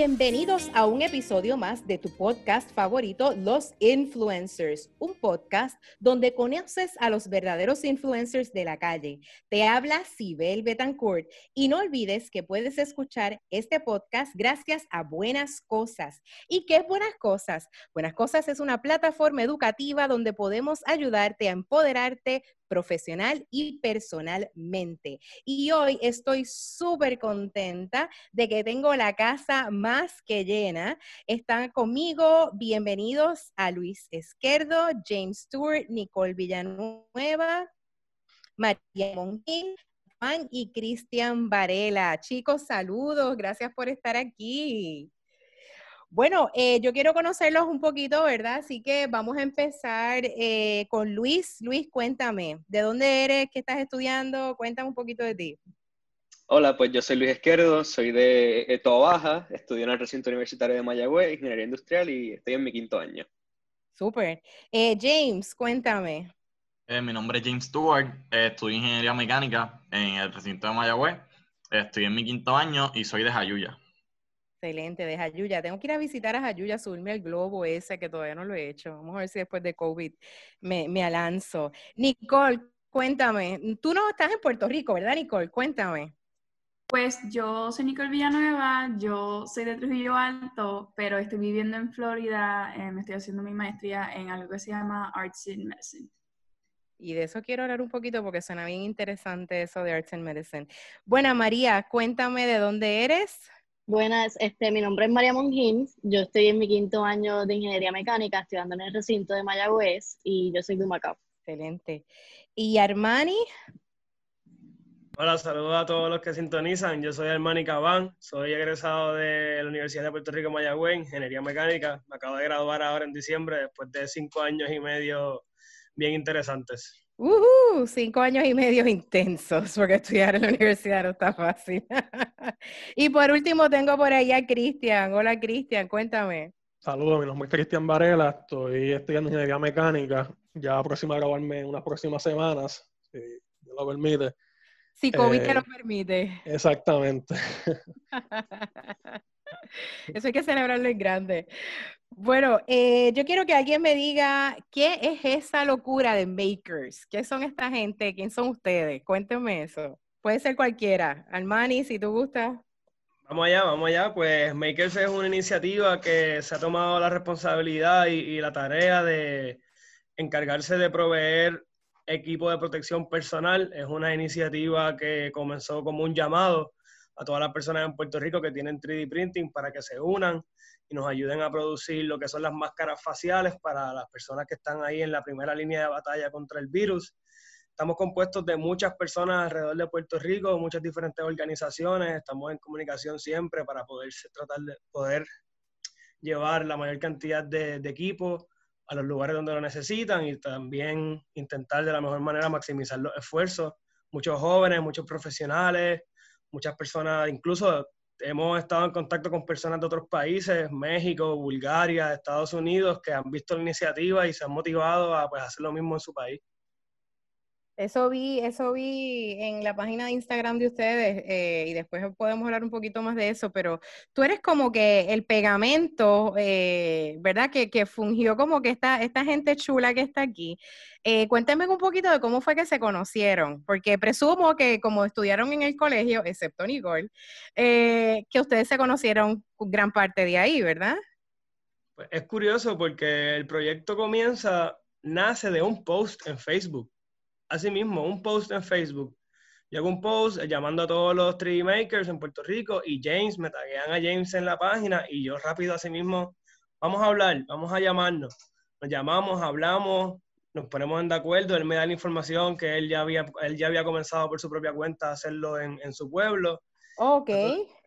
Bienvenidos a un episodio más de tu podcast favorito, Los Influencers, un podcast donde conoces a los verdaderos influencers de la calle. Te habla Sibel Betancourt y no olvides que puedes escuchar este podcast gracias a Buenas Cosas. ¿Y qué es Buenas Cosas? Buenas Cosas es una plataforma educativa donde podemos ayudarte a empoderarte profesional y personalmente. Y hoy estoy súper contenta de que tengo la casa más que llena. Están conmigo, bienvenidos a Luis Esquerdo, James Stewart, Nicole Villanueva, María Monquín, Juan y Cristian Varela. Chicos, saludos, gracias por estar aquí. Bueno, eh, yo quiero conocerlos un poquito, ¿verdad? Así que vamos a empezar eh, con Luis. Luis, cuéntame, ¿de dónde eres? ¿Qué estás estudiando? Cuéntame un poquito de ti. Hola, pues yo soy Luis Esquerdo, soy de Toa Baja, estudio en el recinto universitario de Mayagüez, Ingeniería Industrial y estoy en mi quinto año. Súper. Eh, James, cuéntame. mi nombre es James Stewart, estudio Ingeniería Mecánica en el recinto de Mayagüez, estoy en mi quinto año y soy de Jayuya. Excelente, de Jayuya. Tengo que ir a visitar a Jayuya, subirme el globo ese que todavía no lo he hecho. Vamos a ver si después de COVID me, me alanzo. Nicole, cuéntame. Tú no estás en Puerto Rico, ¿verdad, Nicole? Cuéntame. Pues yo soy Nicole Villanueva, yo soy de Trujillo Alto, pero estoy viviendo en Florida, eh, me estoy haciendo mi maestría en algo que se llama Arts in Medicine. Y de eso quiero hablar un poquito porque suena bien interesante eso de Arts in Medicine. Bueno, María, cuéntame de dónde eres. Buenas, este, mi nombre es María Monjín, yo estoy en mi quinto año de Ingeniería Mecánica, estudiando en el recinto de Mayagüez y yo soy de Macao. Excelente. ¿Y Armani? Hola, saludos a todos los que sintonizan. Yo soy Armani Cabán, soy egresado de la Universidad de Puerto Rico Mayagüez, Ingeniería Mecánica. Me acabo de graduar ahora en diciembre, después de cinco años y medio bien interesantes. Uh, cinco años y medio intensos, porque estudiar en la universidad no está fácil. y por último tengo por ahí a Cristian. Hola Cristian, cuéntame. Saludos, mi nombre es Cristian Varela, estoy estudiando ingeniería mecánica, ya próximo a graduarme en unas próximas semanas, si Dios lo permite. Si COVID te lo eh, permite. Exactamente. Eso hay que celebrarlo en grande. Bueno, eh, yo quiero que alguien me diga qué es esa locura de Makers. ¿Qué son esta gente? ¿Quién son ustedes? Cuéntenme eso. Puede ser cualquiera. Armani, si tú gustas. Vamos allá, vamos allá. Pues Makers es una iniciativa que se ha tomado la responsabilidad y la tarea de encargarse de proveer equipo de protección personal. Es una iniciativa que comenzó como un llamado a todas las personas en Puerto Rico que tienen 3D printing para que se unan y nos ayuden a producir lo que son las máscaras faciales para las personas que están ahí en la primera línea de batalla contra el virus. Estamos compuestos de muchas personas alrededor de Puerto Rico, muchas diferentes organizaciones, estamos en comunicación siempre para poder tratar de poder llevar la mayor cantidad de, de equipos a los lugares donde lo necesitan y también intentar de la mejor manera maximizar los esfuerzos. Muchos jóvenes, muchos profesionales, muchas personas, incluso hemos estado en contacto con personas de otros países, México, Bulgaria, Estados Unidos, que han visto la iniciativa y se han motivado a pues, hacer lo mismo en su país. Eso vi, eso vi en la página de Instagram de ustedes eh, y después podemos hablar un poquito más de eso, pero tú eres como que el pegamento, eh, ¿verdad? Que, que, fungió como que esta, esta gente chula que está aquí. Eh, cuéntenme un poquito de cómo fue que se conocieron, porque presumo que como estudiaron en el colegio, excepto Nicole, que ustedes se conocieron gran parte de ahí, ¿verdad? Pues es curioso porque el proyecto comienza, nace de un post en Facebook Asimismo, un post en Facebook. Yo hago un post llamando a todos los 3D makers en Puerto Rico y James, me taguean a James en la página y yo rápido asimismo, vamos a hablar, vamos a llamarnos. Nos llamamos, hablamos, nos ponemos de acuerdo, él me da la información que él ya había, él ya había comenzado por su propia cuenta a hacerlo en, en su pueblo. Ok.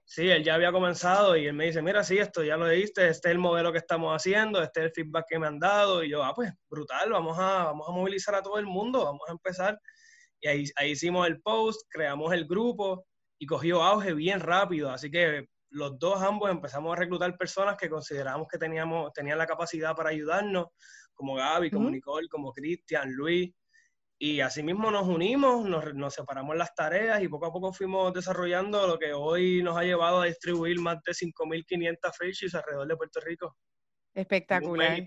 Sí, él ya había comenzado y él me dice, mira, sí, esto ya lo diste, este es el modelo que estamos haciendo, este es el feedback que me han dado. Y yo, ah, pues brutal, vamos a, vamos a movilizar a todo el mundo, vamos a empezar. Y ahí, ahí hicimos el post, creamos el grupo y cogió auge bien rápido. Así que los dos ambos empezamos a reclutar personas que consideramos que teníamos, tenían la capacidad para ayudarnos, como Gaby, como Nicole, como Cristian, Luis. Y así mismo nos unimos, nos, nos separamos las tareas y poco a poco fuimos desarrollando lo que hoy nos ha llevado a distribuir más de 5.500 face alrededor de Puerto Rico. Espectacular.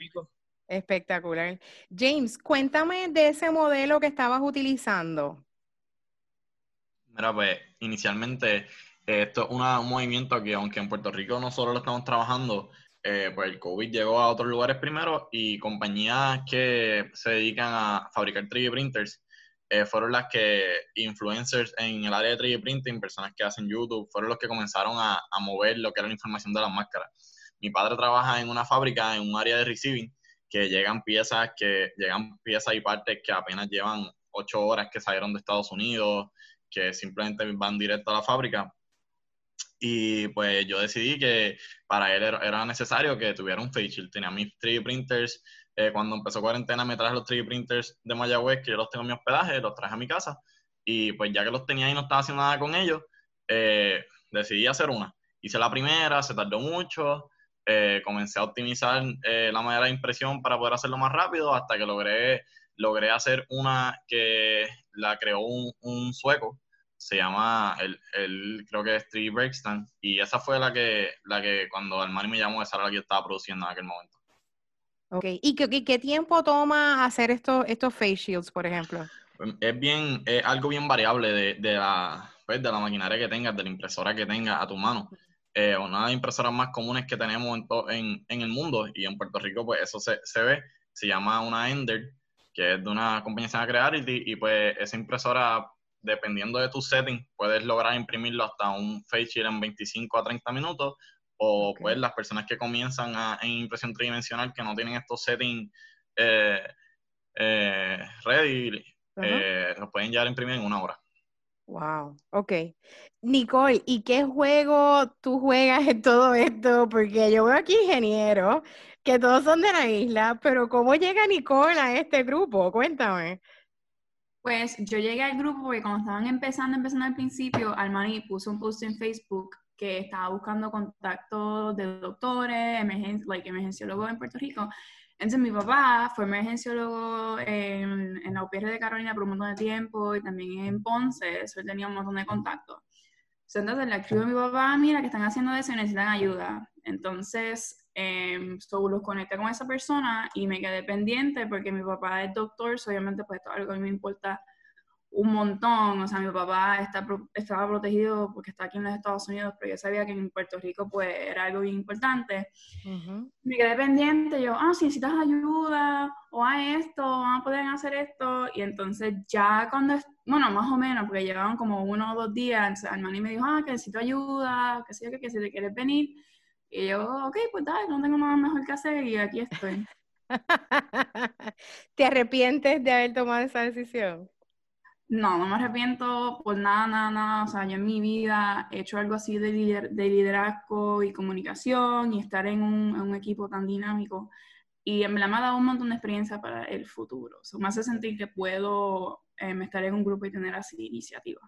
Espectacular. James, cuéntame de ese modelo que estabas utilizando. Mira, pues inicialmente esto es un movimiento que aunque en Puerto Rico no solo lo estamos trabajando, eh, pues el COVID llegó a otros lugares primero y compañías que se dedican a fabricar 3D printers eh, fueron las que influencers en el área de 3D printing, personas que hacen YouTube, fueron los que comenzaron a, a mover lo que era la información de las máscaras. Mi padre trabaja en una fábrica, en un área de receiving, que llegan piezas que llegan piezas y partes que apenas llevan ocho horas que salieron de Estados Unidos, que simplemente van directo a la fábrica. Y pues yo decidí que para él era, necesario que tuviera un face. Tenía mis 3D printers. Eh, cuando empezó cuarentena me traje los 3D printers de Mayagüez, que yo los tengo en mi hospedaje, los traje a mi casa. Y pues ya que los tenía y no estaba haciendo nada con ellos, eh, decidí hacer una. Hice la primera, se tardó mucho. Eh, comencé a optimizar la manera de impresión para poder hacerlo más rápido hasta que logré, logré hacer una que la creó un sueco se llama, el, creo que es Three Breakstand, y esa fue la que, la que cuando Armani me llamó, esa era la que yo estaba produciendo en aquel momento. Ok, ¿y qué, qué tiempo toma hacer estos, estos face shields, por ejemplo? Pues, es bien, es algo bien variable de, de la, pues, de la maquinaria que tengas, de la impresora que tengas a tu mano. Eh, una de las impresoras más comunes que tenemos en, en, en, el mundo y en Puerto Rico, pues eso se, se ve, se llama una Ender, que es de una compañía que se llama Creality, y pues esa impresora dependiendo de tu setting, puedes lograr imprimirlo hasta un face en 25 a 30 minutos, o pues las personas que comienzan en impresión tridimensional que no tienen estos settings eh, eh, ready, eh, los pueden llegar a imprimir en una hora. Wow, ok. Nicole, ¿y qué juego tú juegas en todo esto? Porque yo veo aquí ingenieros que todos son de la isla, pero ¿cómo llega Nicole a este grupo? Cuéntame. Pues yo llegué al grupo porque cuando estaban empezando, empezando al principio, Armani puso un post en Facebook que estaba buscando contactos de doctores, emergen like, emergenciólogos en Puerto Rico. Entonces mi papá fue emergenciólogo en, en la UPR de Carolina por un montón de tiempo y también en Ponce, eso tenía un montón de contactos. Entonces le escribo a mi papá, mira, que están haciendo eso y necesitan ayuda. Entonces eh, los conecté con esa persona y me quedé pendiente porque mi papá es doctor, obviamente pues esto es algo que me importa un montón, o sea, mi papá está, estaba protegido porque está aquí en los Estados Unidos, pero yo sabía que en Puerto Rico pues era algo bien importante. Me quedé pendiente, yo, ah, si necesitas ayuda, o a esto, van a poder hacer esto, y entonces ya cuando, bueno, más o menos, porque llevaban como uno o dos días, Armani me dijo, ah, que necesito ayuda, que sé yo, que si te quieres venir, y yo, ok, pues dale, no tengo nada mejor que hacer y aquí estoy. ¿Te arrepientes de haber tomado esa decisión? No, no me arrepiento por nada, nada, nada. O sea, yo en mi vida he hecho algo así de, de liderazgo y comunicación y estar en un, en un, equipo tan dinámico. Y me ha dado un montón de experiencia para el futuro. O me hace sentir que puedo eh, estar en un grupo y tener así iniciativa.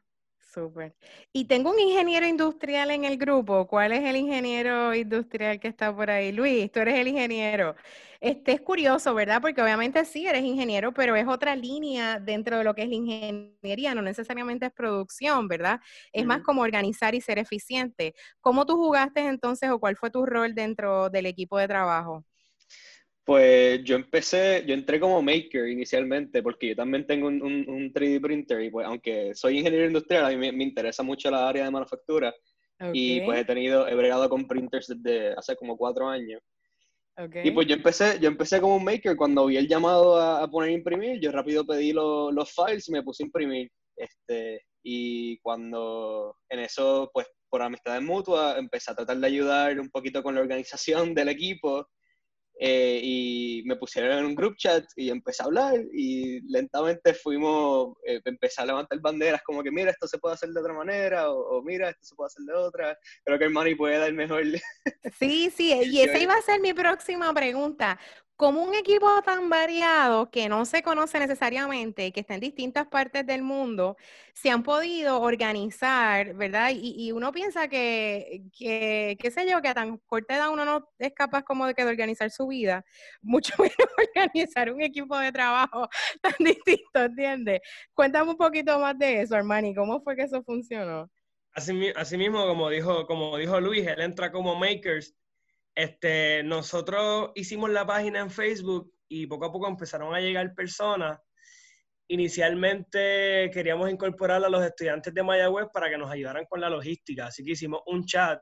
Súper. Y tengo un ingeniero industrial en el grupo. ¿Cuál es el ingeniero industrial que está por ahí? Luis, tú eres el ingeniero. Este es curioso, ¿verdad? Porque obviamente sí eres ingeniero, pero es otra línea dentro de lo que es la ingeniería, no necesariamente es producción, ¿verdad? Es más como organizar y ser eficiente. ¿Cómo tú jugaste entonces o cuál fue tu rol dentro del equipo de trabajo? Pues yo empecé, yo entré como maker inicialmente, porque yo también tengo un, un, 3D printer y pues aunque soy ingeniero industrial, a mí me, interesa mucho la área de manufactura. Y pues he tenido, he bregado con printers desde hace como cuatro años. Y pues yo empecé, yo empecé como un maker, cuando vi el llamado a, poner a imprimir, yo rápido pedí los files y me puse a imprimir. Este, y cuando en eso, pues por amistad mutua, empecé a tratar de ayudar un poquito con la organización del equipo eh, y me pusieron en un group chat y empecé a hablar y lentamente fuimos, eh, empecé a levantar banderas como que mira, esto se puede hacer de otra manera o, mira, esto se puede hacer de otra. Creo que el money puede dar mejor. Sí, sí, y esa iba a ser mi próxima pregunta. Como un equipo tan variado que no se conoce necesariamente, que está en distintas partes del mundo, se han podido organizar, ¿verdad? Y, uno piensa que, que, qué sé yo, que a tan corta edad uno no es capaz como de, que de organizar su vida, mucho menos organizar un equipo de trabajo tan distinto, ¿entiendes? Cuéntame un poquito más de eso, Armani, ¿cómo fue que eso funcionó? Así, mismo, como dijo, como dijo Luis, él entra como makers este, nosotros hicimos la página en Facebook y poco a poco empezaron a llegar personas. Inicialmente queríamos incorporar a los estudiantes de Mayagüez para que nos ayudaran con la logística, así que hicimos un chat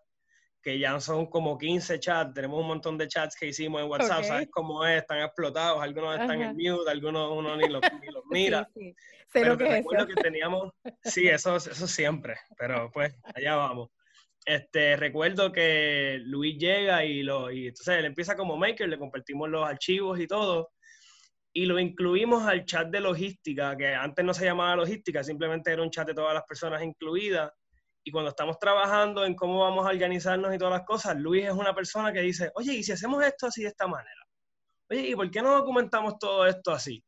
que ya son como 15 chats, tenemos un montón de chats que hicimos en WhatsApp, ¿sabes cómo es? Están explotados, algunos están en mute, algunos uno ni los, mira. Sí, pero que recuerdo que teníamos, sí, eso, eso siempre, pero pues allá vamos. Este, recuerdo que Luis llega y, lo, y entonces él empieza como maker, le compartimos los archivos y todo, y lo incluimos al chat de logística, que antes no se llamaba logística, simplemente era un chat de todas las personas incluidas. Y cuando estamos trabajando en cómo vamos a organizarnos y todas las cosas, Luis es una persona que dice, oye, ¿y si hacemos esto así de esta manera? Oye, ¿y por qué no documentamos todo esto así?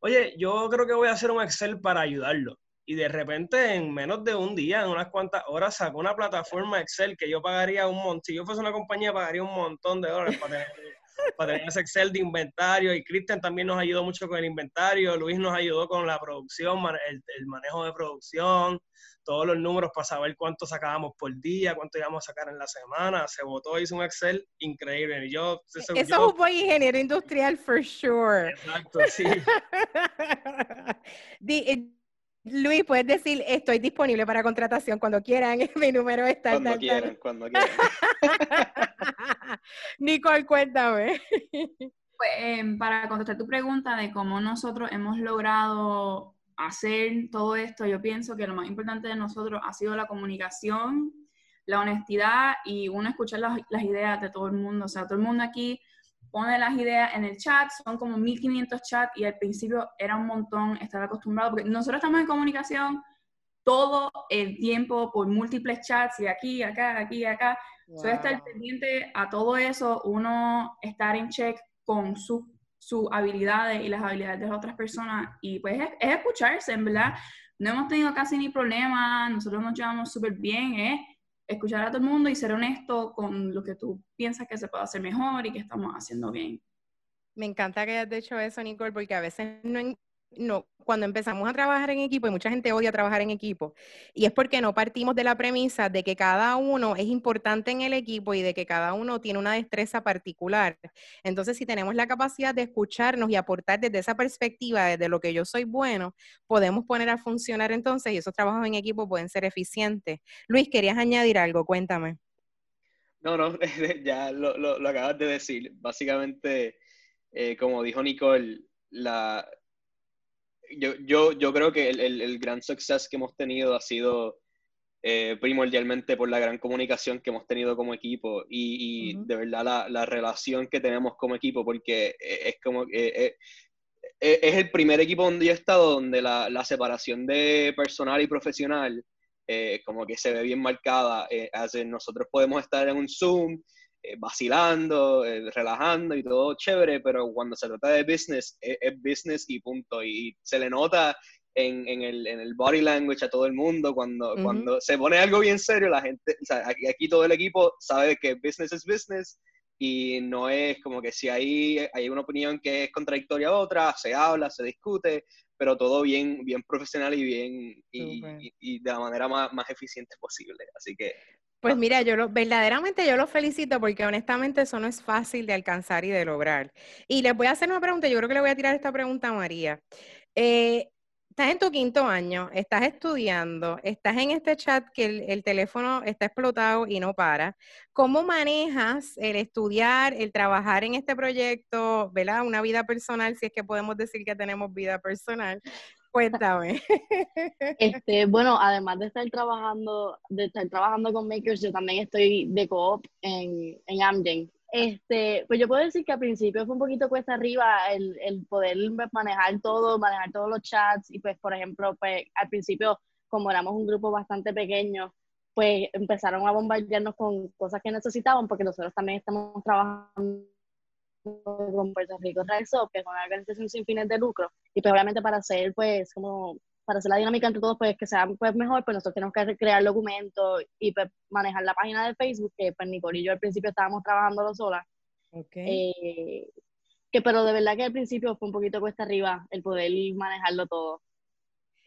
Oye, yo creo que voy a hacer un Excel para ayudarlo y de repente en menos de un día, en unas cuantas horas, sacó una plataforma Excel que yo pagaría un montón, si yo fuese una compañía pagaría un montón de dólares para tener, para tener ese Excel de inventario y Cristian también nos ayudó mucho con el inventario, Luis nos ayudó con la producción, el, el manejo de producción, todos los números para saber cuánto sacábamos por día, cuánto íbamos a sacar en la semana. Se votó, hizo un Excel increíble. yo, eso, es un buen ingeniero industrial, for sure. Exacto, sí. Luis, puedes decir, estoy disponible para contratación cuando quieran, mi número está... Cuando quieran, cuando quieran. Nicole, cuéntame. Pues, em, para contestar tu pregunta de cómo nosotros hemos logrado hacer todo esto, yo pienso que lo más importante de nosotros ha sido la comunicación, la honestidad y uno escuchar las, las ideas de todo el mundo. O sea, todo el mundo aquí pone las ideas en el chat, son como 1500 chats y al principio era un montón estar acostumbrado, porque nosotros estamos en comunicación todo el tiempo por múltiples chats y aquí, acá, aquí, acá. Wow. estar pendiente a todo eso, uno estar en check con sus su habilidades y las habilidades de las otras personas y pues es, es escucharse, en verdad. No hemos tenido casi ni problemas, nosotros nos llevamos súper bien, es escuchar a todo el mundo y ser honesto con lo que tú piensas que se puede hacer mejor y que estamos haciendo bien. Me encanta que hayas dicho eso, Nicole, porque a veces no, no, cuando empezamos a trabajar en equipo, y mucha gente odia trabajar en equipo, y es porque no partimos de la premisa de que cada uno es importante en el equipo y de que cada uno tiene una destreza particular. Entonces, si tenemos la capacidad de escucharnos y aportar desde esa perspectiva, desde lo que yo soy bueno, podemos poner a funcionar entonces y esos trabajos en equipo pueden ser eficientes. Luis, ¿querías añadir algo? Cuéntame. No, no, ya lo, lo, acabas de decir. Básicamente, eh, como dijo Nicole, la, yo, yo, yo creo que el, el, el, gran suceso que hemos tenido ha sido eh, primordialmente por la gran comunicación que hemos tenido como equipo y, y de verdad la, la, relación que tenemos como equipo, porque es como eh, eh, es el primer equipo donde yo he estado donde la, la separación de personal y profesional como que se ve bien marcada. nosotros podemos estar en un Zoom eh, vacilando, eh, relajando y todo chévere, pero cuando se trata de business, es, business y punto. Y se le nota en, en, el, en, el, body language a todo el mundo cuando, cuando se pone algo bien serio, la gente, o sea, aquí, aquí, todo el equipo sabe que business es business y no es como que si hay, hay una opinión que es contradictoria a otra, se habla, se discute, pero todo bien, bien profesional y bien y, y, y de la manera más, más eficiente posible. Así que pues mira, yo lo, verdaderamente yo lo felicito porque honestamente eso no es fácil de alcanzar y de lograr. Y les voy a hacer una pregunta, yo creo que le voy a tirar esta pregunta a María. Eh, estás en tu quinto año, estás estudiando, estás en este chat que el, el, teléfono está explotado y no para. ¿Cómo manejas el estudiar, el trabajar en este proyecto, ¿verdad? Una vida personal, si es que podemos decir que tenemos vida personal, Cuéntame. Este, bueno, además de estar trabajando, de estar trabajando con Makers, yo también estoy de co-op en, en Amgen. Este, pues yo puedo decir que al principio fue un poquito cuesta arriba el, el poder manejar todo, manejar todos los chats y pues, por ejemplo, pues al principio, como éramos un grupo bastante pequeño, pues empezaron a bombardearnos con cosas que necesitaban porque nosotros también estamos trabajando con Puerto Rico Up, que es una organización sin fines de lucro, y pues obviamente para hacer, pues, como, para hacer la dinámica entre todos, pues, que sea pues, mejor, pues nosotros tenemos que crear documentos y pues, manejar la página de Facebook, que pues Nicole y yo al principio estábamos trabajando solas. Okay. Eh, que pero de verdad que al principio fue un poquito cuesta arriba el poder manejarlo todo.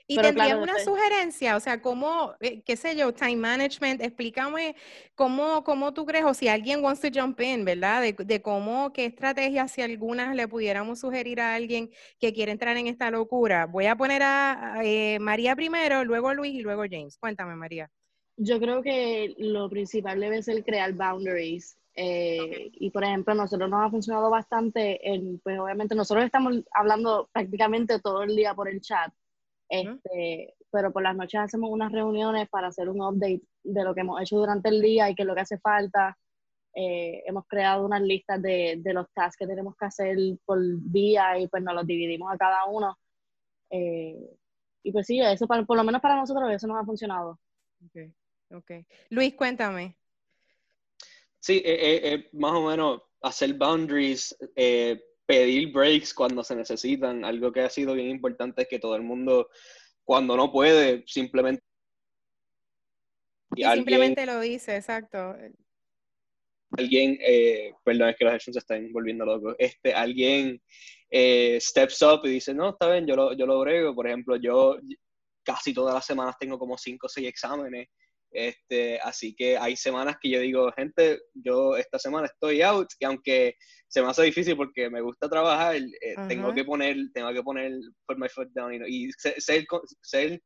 Y tendrías una sugerencia, o sea, cómo, eh, qué sé yo, time management, explícame cómo, cómo tú crees, o si alguien wants to jump in, ¿verdad? De, cómo, qué estrategias, si algunas le pudiéramos sugerir a alguien que quiere entrar en esta locura. Voy a poner a, eh, María primero, luego Luis y luego James. Cuéntame, María. Yo creo que lo principal debe ser crear boundaries. Eh, y por ejemplo, nosotros nos ha funcionado bastante, en, pues obviamente nosotros estamos hablando prácticamente todo el día por el chat, este, pero por las noches hacemos unas reuniones para hacer un update de lo que hemos hecho durante el día y qué es lo que hace falta. Eh, hemos creado unas listas de, de, los tasks que tenemos que hacer por día y pues nos los dividimos a cada uno. Eh, y pues sí, eso por lo menos para nosotros eso nos ha funcionado. Okay, okay. Luis, cuéntame. Sí, eh, más o menos hacer boundaries, pedir breaks cuando se necesitan. Algo que ha sido bien importante es que todo el mundo, cuando no puede, simplemente... Y simplemente lo dice, exacto. Alguien, eh, perdón, es que los hechos se están volviendo locos. Este, alguien eh, steps up y dice, no, está bien, yo lo, yo lo brego. Por ejemplo, yo casi todas las semanas tengo como cinco o seis exámenes este, así que hay semanas que yo digo, gente, yo esta semana estoy out y aunque se me hace difícil porque me gusta trabajar, eh, tengo que poner, tengo que poner, put my foot down y, ser, ser,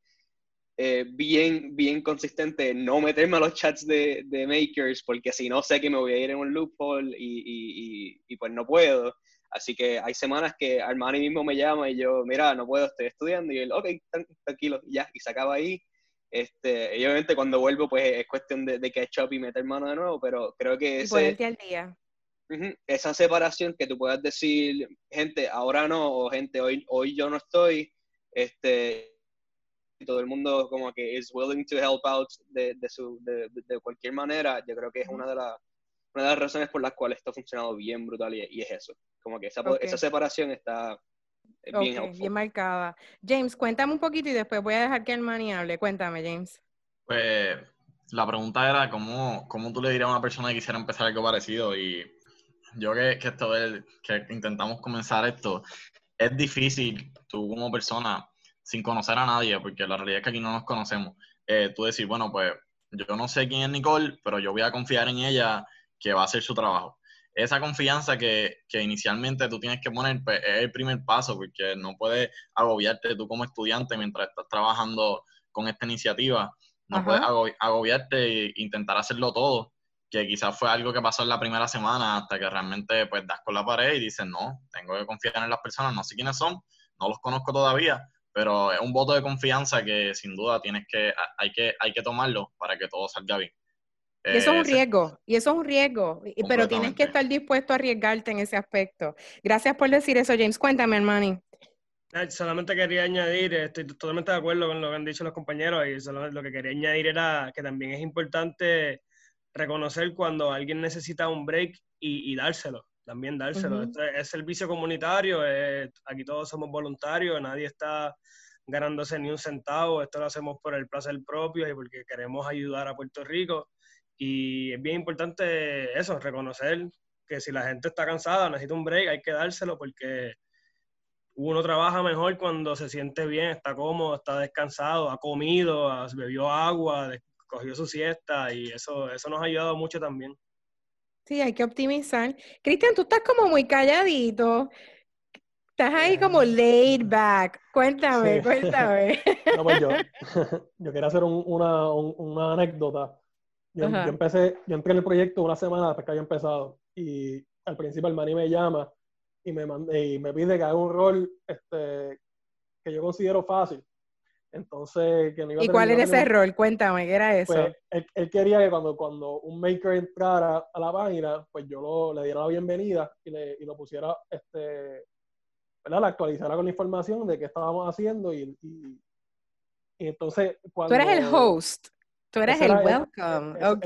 eh, bien, bien consistente, no meterme a los chats de, de, makers porque si no sé que me voy a ir en un loophole y, y, y, pues no puedo. Así que hay semanas que Armani mismo me llama y yo, mira, no puedo, estoy estudiando y él, ok, tranquilo, ya, y se acaba ahí este, y obviamente cuando vuelvo, pues es cuestión de, de catch up y meter mano de nuevo, pero creo que ese, al día. esa separación que tú puedas decir, gente, ahora no, o gente, hoy, hoy yo no estoy, este, todo el mundo como que is willing to help out de, de, su, de, de cualquier manera, yo creo que es una de, las una de las razones por las cuales esto ha funcionado bien brutal y, y es eso, como que esa, esa separación está, bien, marcada. James, cuéntame un poquito y después voy a dejar que Armani hable. Cuéntame, James. Pues la pregunta era cómo, cómo tú le dirías a una persona que quisiera empezar algo parecido y yo que, que esto es, que intentamos comenzar esto, es difícil tú como persona, sin conocer a nadie, porque la realidad es que aquí no nos conocemos, eh, tú decir, bueno, pues yo no sé quién es Nicole, pero yo voy a confiar en ella que va a hacer su trabajo esa confianza que, que, inicialmente tú tienes que poner pues, es el primer paso, porque no puedes agobiarte tú como estudiante mientras estás trabajando con esta iniciativa. No puedes agobiarte e intentar hacerlo todo, que quizás fue algo que pasó en la primera semana hasta que realmente pues das con la pared y dices, no, tengo que confiar en las personas, no sé quiénes son, no los conozco todavía, pero es un voto de confianza que sin duda tienes que, hay que, hay que tomarlo para que todo salga bien. Y eso es un riesgo, y eso es un riesgo, pero tienes que estar dispuesto a arriesgarte en ese aspecto. Gracias por decir eso, James. Cuéntame, hermano. Solamente quería añadir, estoy totalmente de acuerdo con lo que han dicho los compañeros, y solo lo que quería añadir era que también es importante reconocer cuando alguien necesita un break y, dárselo, también dárselo. Este es servicio comunitario, aquí todos somos voluntarios, nadie está ganándose ni un centavo, esto lo hacemos por el placer propio y porque queremos ayudar a Puerto Rico. Y es bien importante eso, reconocer que si la gente está cansada, necesita un break, hay que dárselo porque uno trabaja mejor cuando se siente bien, está cómodo, está descansado, ha comido, bebió agua, cogió su siesta y eso, eso nos ha ayudado mucho también. Sí, hay que optimizar. Cristian, tú estás como muy calladito. Estás ahí como laid back. Cuéntame, cuéntame. No, pues yo, yo quería hacer una, una anécdota yo, empecé, yo entré en el proyecto una semana después que había empezado y al principio el maní me llama y me, y me pide que haga un rol este, que yo considero fácil. Entonces, que ¿Y cuál era ese rol? Cuéntame, ¿qué era eso? Pues, él, quería que cuando, cuando un maker entrara a la página, pues yo lo, le diera la bienvenida y, le, y lo pusiera, este, ¿verdad? La actualizara con la información de qué estábamos haciendo y, y, entonces cuando... Tú eres el host. Tú eres el welcome, ok.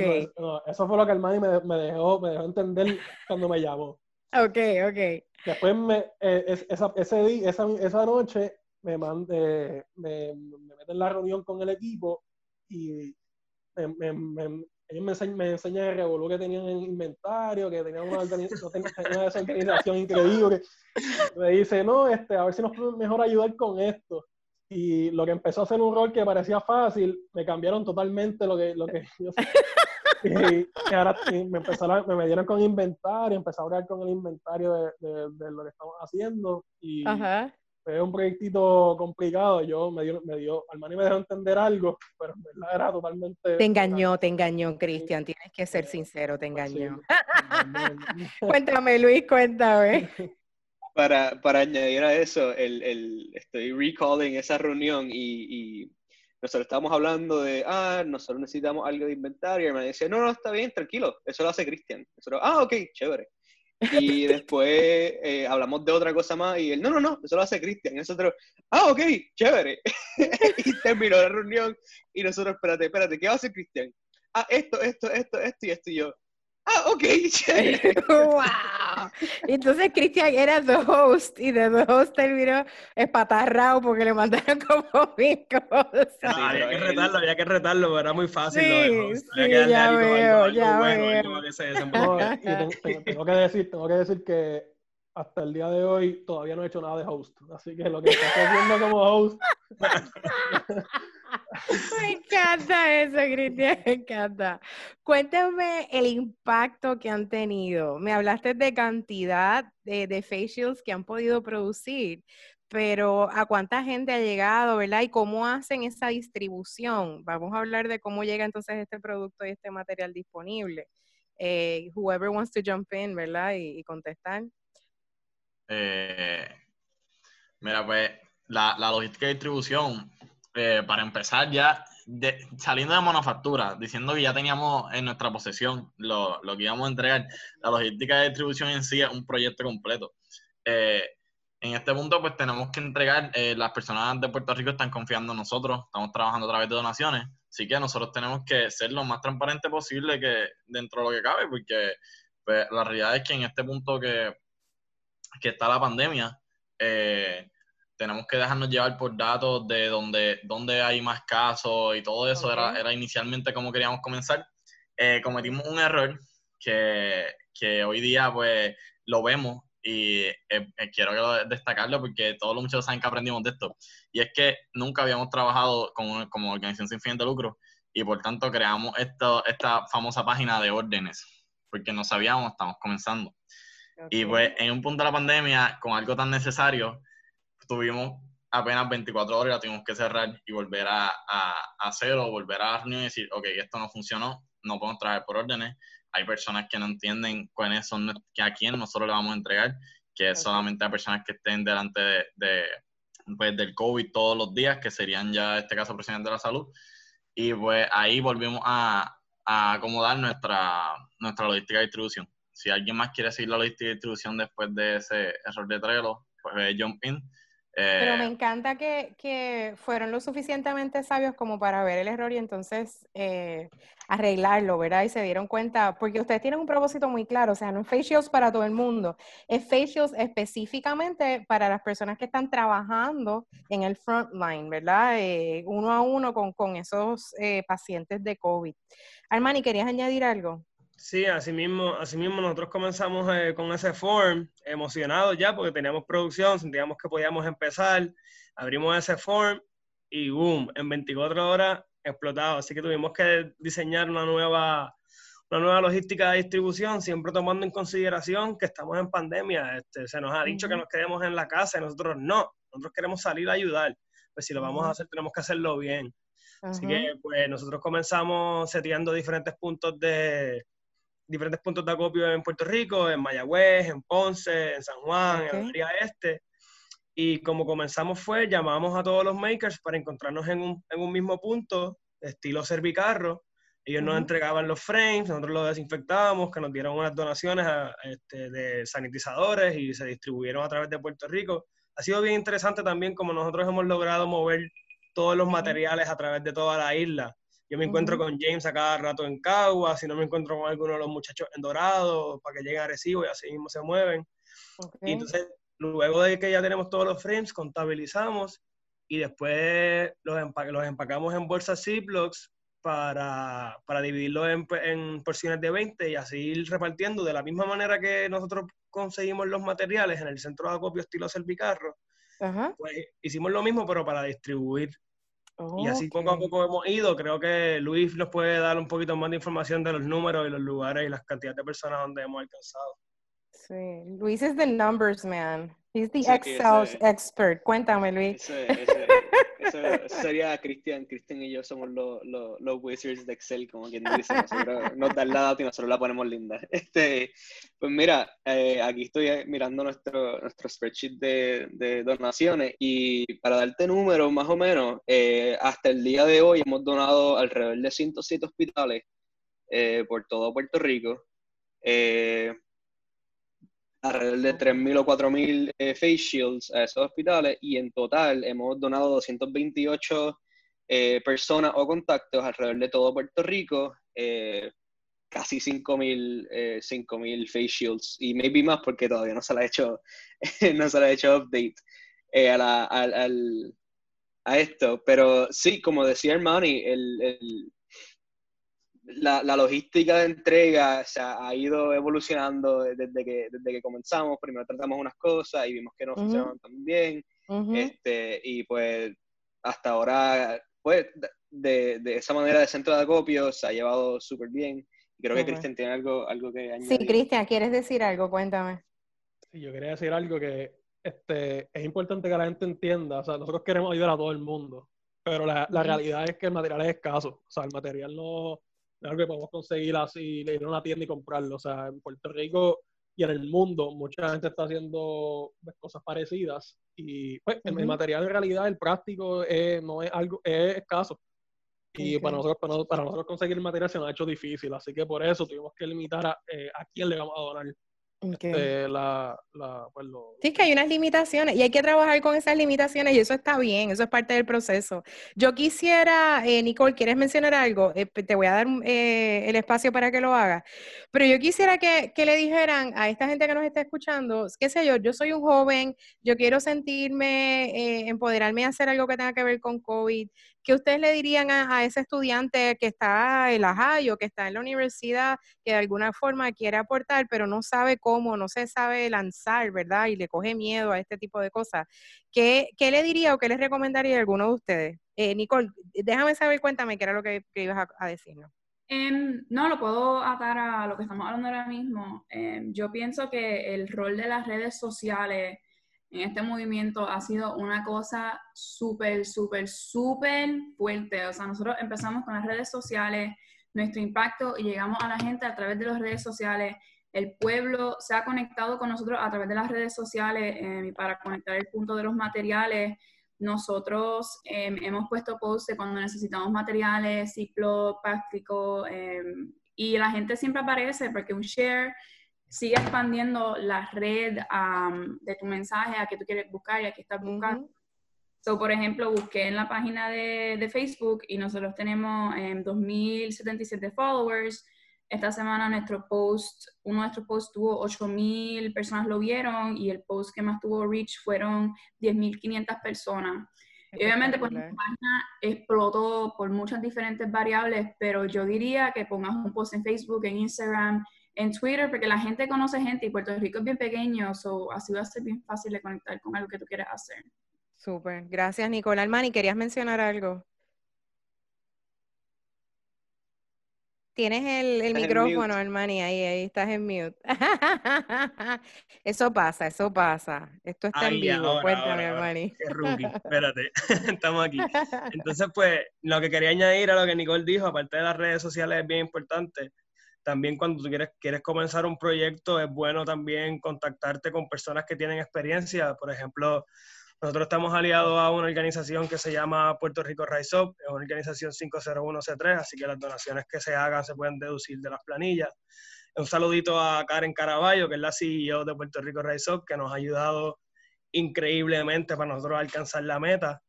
eso fue lo que el Manny me, dejó, me dejó entender cuando me llamó. Ok, ok. Después me, eh, esa, ese día, esa, esa noche me, mandé, me, me meten en la reunión con el equipo y me, me, ellos me, enseñan, me enseñan el revolú que tenían en inventario, que tenían una, una desorganización increíble. Me dice, no, este, a ver si nos podemos mejor ayudar con esto. Y lo que empezó a ser un rol que parecía fácil, me cambiaron totalmente lo que, lo que yo y, ahora me empezaron, me dieron con inventario, empecé a hablar con el inventario de, de, lo que estamos haciendo. Y, Ajá fue un proyectito complicado. Yo me dio, me dio, Armani me dejó entender algo, pero en verdad era totalmente. Te engañó, te engañó, Cristian. Tienes que ser sincero, te engañó. cuéntame, Luis, cuéntame. Para, para añadir a eso, el, el, estoy recalling esa reunión y, y nosotros estábamos hablando de, ah, nosotros necesitamos algo de inventario. Y me dice, no, no, está bien, tranquilo, eso lo hace Cristian. Nosotros, ah, ok, chévere. Y después eh, hablamos de otra cosa más y él, no, no, no, eso lo hace Cristian. Nosotros, ah, ok, chévere. y terminó la reunión y nosotros, espérate, espérate, ¿qué va a hacer Cristian? Ah, esto, esto, esto, esto y esto y yo. Ah, ok, chévere. ¡Wow! Entonces Cristian era the host y de the host terminó espatarrado porque le mandaron como mil cosas. había que retarlo, había que retarlo, pero era muy fácil. Sí, sí, ya veo, ya veo. tengo, que decir, tengo que decir que hasta el día de hoy todavía no he hecho nada de host. Así que lo que estoy haciendo como host me encanta eso, Cristian, me encanta. Cuéntame el impacto que han tenido. Me hablaste de cantidad de, facials que han podido producir, pero ¿a cuánta gente ha llegado, verdad? Y cómo hacen esa distribución. Vamos a hablar de cómo llega entonces este producto y este material disponible. Eh, whoever wants to jump in, ¿verdad? Y, contestar. Eh, mira, pues la logística de distribución eh, para empezar ya, saliendo de manufactura, diciendo que ya teníamos en nuestra posesión lo, lo, que íbamos a entregar, la logística de distribución en sí es un proyecto completo. Eh, en este punto, pues tenemos que entregar, eh, las personas de Puerto Rico están confiando en nosotros, estamos trabajando a través de donaciones, así que nosotros tenemos que ser lo más transparente posible que dentro de lo que cabe, porque pues, la realidad es que en este punto que, que está la pandemia, eh, tenemos que dejarnos llevar por datos de donde, donde hay más casos y todo eso era, era inicialmente como queríamos comenzar. Eh, cometimos un error que, que, hoy día pues lo vemos y eh, eh, quiero destacarlo porque todos los muchachos saben que aprendimos de esto. Y es que nunca habíamos trabajado como, como organización sin fin de lucro y por tanto creamos esto, esta famosa página de órdenes porque no sabíamos, estamos comenzando. Y pues en un punto de la pandemia, con algo tan necesario, tuvimos apenas 24 horas y la tuvimos que cerrar y volver a, a, cero, volver a la reunión y decir, ok, esto no funcionó, no podemos traer por órdenes. Hay personas que no entienden cuáles son, que a quién nosotros le vamos a entregar, que es solamente a personas que estén delante de, pues, del COVID todos los días, que serían ya, en este caso, presidente de la salud. Y pues ahí volvimos a, a acomodar nuestra, nuestra logística de distribución. Si alguien más quiere seguir la logística de distribución después de ese error de Trello, pues jump in pero me eh, encanta que, que, fueron lo suficientemente sabios como para ver el error y entonces eh, arreglarlo, ¿verdad? Y se dieron cuenta, porque ustedes tienen un propósito muy claro, o sea, no es facials para todo el mundo, es facials específicamente para las personas que están trabajando en el frontline, ¿verdad? Eh, uno a uno con, con esos pacientes de COVID. Armani, ¿querías añadir algo? Sí, así mismo, así mismo nosotros comenzamos eh, con ese form, emocionados ya porque teníamos producción, sentíamos que podíamos empezar, abrimos ese form y boom, en 24 horas explotado. Así que tuvimos que diseñar una nueva, una nueva logística de distribución, siempre tomando en consideración que estamos en pandemia. Este, se nos ha dicho que nos quedemos en la casa y nosotros no, nosotros queremos salir a ayudar. Pues si lo vamos a hacer, tenemos que hacerlo bien. Así que pues nosotros comenzamos seteando diferentes puntos de, diferentes puntos de acopio en Puerto Rico, en Mayagüez, en Ponce, en San Juan, en el área este. Y como comenzamos fue, llamamos a todos los makers para encontrarnos en un, en un mismo punto, estilo servicarro. Ellos nos entregaban los frames, nosotros los desinfectábamos, que nos dieron unas donaciones este, de sanitizadores y se distribuyeron a través de Puerto Rico. Ha sido bien interesante también como nosotros hemos logrado mover todos los materiales a través de toda la isla Yo me encuentro con James a cada rato en Cagua, si no me encuentro con alguno de los muchachos en Dorado, para que lleguen a Recibo y así mismo se mueven. Y entonces, luego de que ya tenemos todos los frames, contabilizamos y después los, los empacamos en bolsas Ziplocs para, para dividirlo en, en, porciones de 20 y así ir repartiendo de la misma manera que nosotros conseguimos los materiales en el centro de acopio estilo Servicarro. Pues hicimos lo mismo, pero para distribuir. Y así poco a poco hemos ido. Creo que Luis nos puede dar un poquito más de información de los números y los lugares y las cantidades de personas donde hemos alcanzado. Sí, Luis es the numbers man. He's the Excel expert. Cuéntame, Luis. Eso, sería Cristian. Cristian y yo somos los, los, wizards de Excel, como quien dice. Nosotros nos dan la data y nosotros la ponemos linda. Este, pues mira, eh, aquí estoy mirando nuestro, nuestro spreadsheet de, de donaciones y para darte números, más o menos, eh, hasta el día de hoy hemos donado alrededor de 107 hospitales eh, por todo Puerto Rico. Alrededor de 3.000 o 4.000 face shields a esos hospitales y en total hemos donado 228 personas o contactos alrededor de todo Puerto Rico casi 5.000 eh, face shields y maybe más porque todavía no se le ha hecho, no se le ha hecho update eh, a, la, a, esto. Pero sí, como decía Hermani, el, el, la, la, logística de entrega se ha, ido evolucionando desde que, desde que comenzamos. Primero tratamos unas cosas y vimos que no funcionaban tan bien. este, y pues hasta ahora, pues de, de, esa manera de centro de acopio se ha llevado súper bien. Creo que Cristian tiene algo, algo que añadir. Sí, Cristian, ¿quieres decir algo? Cuéntame. Sí, yo quería decir algo que este, es importante que la gente entienda. O sea, nosotros queremos ayudar a todo el mundo, pero la, la realidad es que el material es escaso. O sea, el material no, algo que podemos conseguir así, ir a una tienda y comprarlo. O sea, en Puerto Rico y en el mundo mucha gente está haciendo pues, cosas parecidas y pues, el, material en realidad, el práctico, no es algo, es escaso. Y para, nosotros, para, nosotros conseguir el material se nos ha hecho difícil, así que por eso tuvimos que limitar a, eh, a quién le vamos a donar. Este, la, la, pues Sí, que hay unas limitaciones y hay que trabajar con esas limitaciones y eso está bien, eso es parte del proceso. Yo quisiera, eh, Nicole, ¿quieres mencionar algo? Eh, te voy a dar eh, el espacio para que lo hagas, pero yo quisiera que, que, le dijeran a esta gente que nos está escuchando, qué sé yo, yo soy un joven, yo quiero sentirme, empoderarme a hacer algo que tenga que ver con COVID, ¿qué ustedes le dirían a, ese estudiante que está en la que está en la universidad, que de alguna forma quiere aportar, pero no sabe cómo, no se sabe lanzar, ¿verdad? Y le coge miedo a este tipo de cosas. ¿Qué, le diría o qué les recomendaría a alguno de ustedes? Eh, Nicole, déjame saber, cuéntame qué era lo que, ibas a, decir. Em, ¿no? lo puedo atar a lo que estamos hablando ahora mismo. Em, yo pienso que el rol de las redes sociales en este movimiento ha sido una cosa súper, súper, súper fuerte. O sea, nosotros empezamos con las redes sociales, nuestro impacto y llegamos a la gente a través de las redes sociales. El pueblo se ha conectado con nosotros a través de las redes sociales eh, para conectar el punto de los materiales. Nosotros em, hemos puesto posts cuando necesitamos materiales, ciclo, práctico, em, y la gente siempre aparece porque un share sigue expandiendo la red de tu mensaje a que tú quieres buscar y a que estás buscando. So, por ejemplo, busqué en la página de, de Facebook y nosotros tenemos eh, 2.077 followers. Esta semana nuestro post, uno de nuestros posts tuvo 8.000 personas lo vieron y el post que más tuvo reach fueron 10.500 personas. Y obviamente, pues la página explotó por muchas diferentes variables, pero yo diría que pongas un post en Facebook, en Instagram, en Twitter, porque la gente conoce gente y Puerto Rico es bien pequeño, so así va a ser bien fácil de conectar con algo que tú quieres hacer. Súper, gracias Nicole. Armani, ¿querías mencionar algo? Tienes el, el micrófono, Armani, ahí, ahí estás en mute. eso pasa, eso pasa. Esto está en vivo. Cuéntame, Armani. Qué rookie, espérate, estamos aquí. Entonces, pues, lo que quería añadir a lo que Nicole dijo, aparte de las redes sociales, es bien importante también cuando tú quieres, quieres comenzar un proyecto es bueno también contactarte con personas que tienen experiencia. Por ejemplo, nosotros estamos aliados a una organización que se llama Puerto Rico Rise Up, es una organización 501C3, así que las donaciones que se hagan se pueden deducir de las planillas. Un saludito a Karen Caraballo, que es la CEO de Puerto Rico Rise Up, que nos ha ayudado increíblemente para nosotros alcanzar la meta.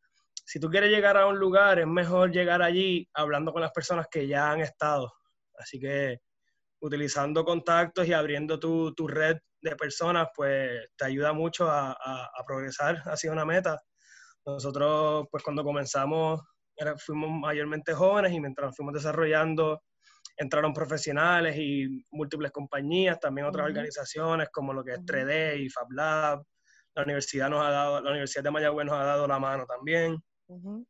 si tú quieres llegar a un lugar, es mejor llegar allí hablando con las personas que ya han estado. Así que utilizando contactos y abriendo tu, tu red de personas, pues te ayuda mucho a, a, progresar hacia una meta. Nosotros, pues cuando comenzamos, fuimos mayormente jóvenes y mientras nos fuimos desarrollando, entraron profesionales y múltiples compañías, también otras organizaciones como lo que es 3D y FabLab. La universidad nos ha dado, la Universidad de Mayagüez nos ha dado la mano también.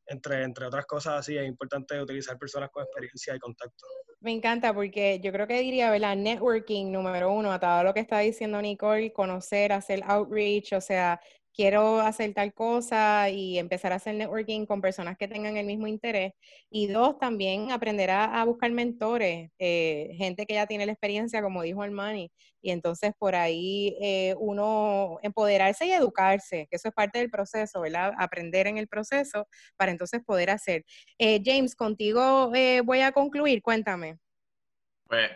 Entre, entre otras cosas así, es importante utilizar personas con experiencia y contacto. Me encanta porque yo creo que diría, ¿verdad? Networking número uno, atado a lo que está diciendo Nicole, conocer, hacer outreach, o sea, quiero hacer tal cosa y empezar a hacer networking con personas que tengan el mismo interés. Y dos, también aprender a, buscar mentores, eh, gente que ya tiene la experiencia, como dijo Armani. Y entonces por ahí eh, uno empoderarse y educarse, que eso es parte del proceso, ¿verdad? Aprender en el proceso para entonces poder hacer. Eh, James, contigo voy a concluir, cuéntame. Pues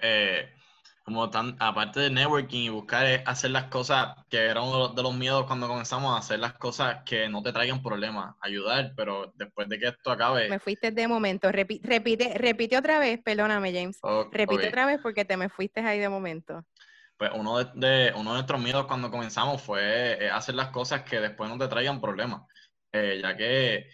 como tan, aparte de networking y buscar hacer las cosas que era uno de los, miedos cuando comenzamos a hacer las cosas que no te traigan problemas, ayudar, pero después de que esto acabe. Me fuiste de momento, repite, repite, otra vez, perdóname James, repite otra vez porque te me fuiste ahí de momento. Pues uno de, uno de nuestros miedos cuando comenzamos fue eh, hacer las cosas que después no te traigan problemas, eh, ya que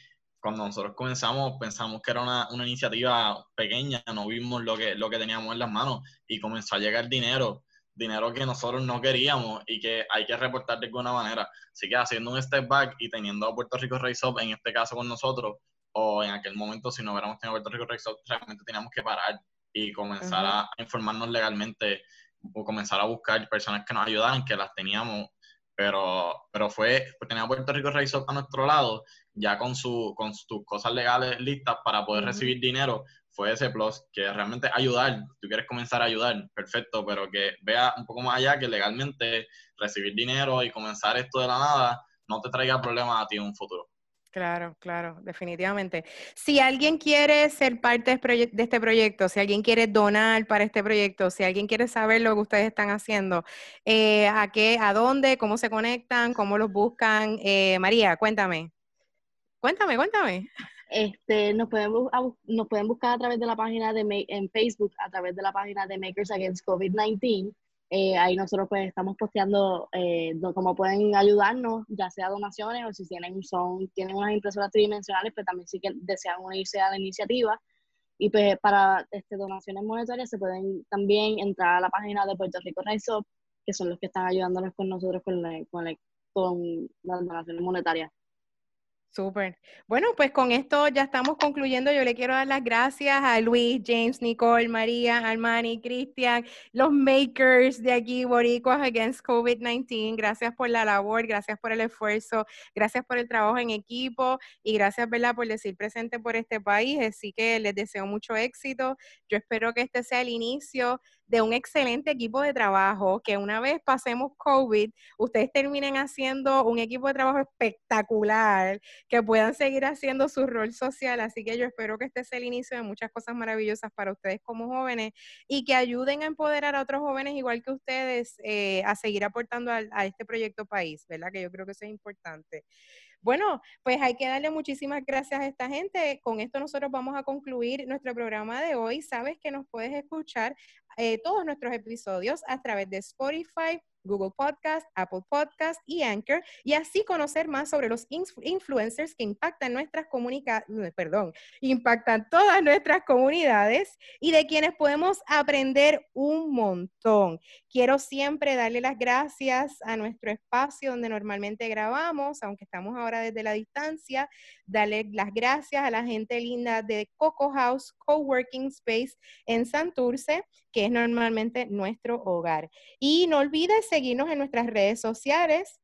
cuando nosotros comenzamos pensamos que era una, una, iniciativa pequeña, no vimos lo que, lo que teníamos en las manos y comenzó a llegar dinero, dinero que nosotros no queríamos y que hay que reportar de alguna manera. Así que haciendo un step back y teniendo a Puerto Rico Race Up en este caso con nosotros, o en aquel momento si no hubiéramos tenido Puerto Rico Race Up, realmente teníamos que parar y comenzar a informarnos legalmente o comenzar a buscar personas que nos ayudaran, que las teníamos pero, pero fue, pues tenía Puerto Rico Race a nuestro lado, ya con, su, con sus cosas legales listas para poder recibir dinero, fue ese plus, que realmente ayudar, tú quieres comenzar a ayudar, perfecto, pero que vea un poco más allá que legalmente recibir dinero y comenzar esto de la nada no te traiga problemas a ti en un futuro. Claro, claro, definitivamente. Si alguien quiere ser parte de este proyecto, si alguien quiere donar para este proyecto, si alguien quiere saber lo que ustedes están haciendo, eh, ¿a qué, a dónde, cómo se conectan, cómo los buscan? Eh, María, cuéntame. Cuéntame, cuéntame. Este, nos pueden, nos pueden buscar a través de la página de en Facebook, a través de la página de Makers Against COVID-19 eh, ahí nosotros pues estamos posteando eh, cómo pueden ayudarnos, ya sea donaciones o si tienen, son, tienen unas impresoras tridimensionales, pero pues también sí que desean unirse a la iniciativa. Y pues para este, donaciones monetarias se pueden también entrar a la página de Puerto Rico Rise Up, que son los que están ayudándonos con nosotros con, con, con las donaciones monetarias. Súper. Bueno, pues con esto ya estamos concluyendo. Yo le quiero dar las gracias a Luis, James, Nicole, María, Armani, Cristian, los makers de aquí, Boricuas Against COVID-19. Gracias por la labor, gracias por el esfuerzo, gracias por el trabajo en equipo y gracias, ¿verdad?, por decir presente por este país. Así que les deseo mucho éxito. Yo espero que este sea el inicio de un excelente equipo de trabajo, que una vez pasemos COVID, ustedes terminen haciendo un equipo de trabajo espectacular, que puedan seguir haciendo su rol social. Así que yo espero que este sea el inicio de muchas cosas maravillosas para ustedes como jóvenes y que ayuden a empoderar a otros jóvenes igual que ustedes eh, a seguir aportando a, a este proyecto país, ¿verdad? Que yo creo que eso es importante. Bueno, pues hay que darle muchísimas gracias a esta gente. Con esto nosotros vamos a concluir nuestro programa de hoy. Sabes que nos puedes escuchar eh, todos nuestros episodios a través de Spotify, Google Podcast, Apple Podcast y Anchor, y así conocer más sobre los influencers que impactan nuestras comunidades, perdón, impactan todas nuestras comunidades y de quienes podemos aprender un montón. Quiero siempre darle las gracias a nuestro espacio donde normalmente grabamos, aunque estamos ahora desde la distancia, darle las gracias a la gente linda de Coco House Coworking Space en Santurce, que es normalmente nuestro hogar. Y no olvides seguirnos en nuestras redes sociales.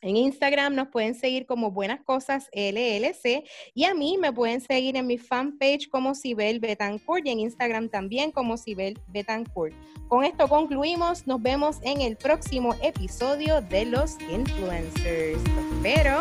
En Instagram nos pueden seguir como Buenas Cosas LLC y a mí me pueden seguir en mi fanpage como Sibel Betancourt y en Instagram también como Sibel Betancourt. Con esto concluimos, nos vemos en el próximo episodio de Los Influencers. Pero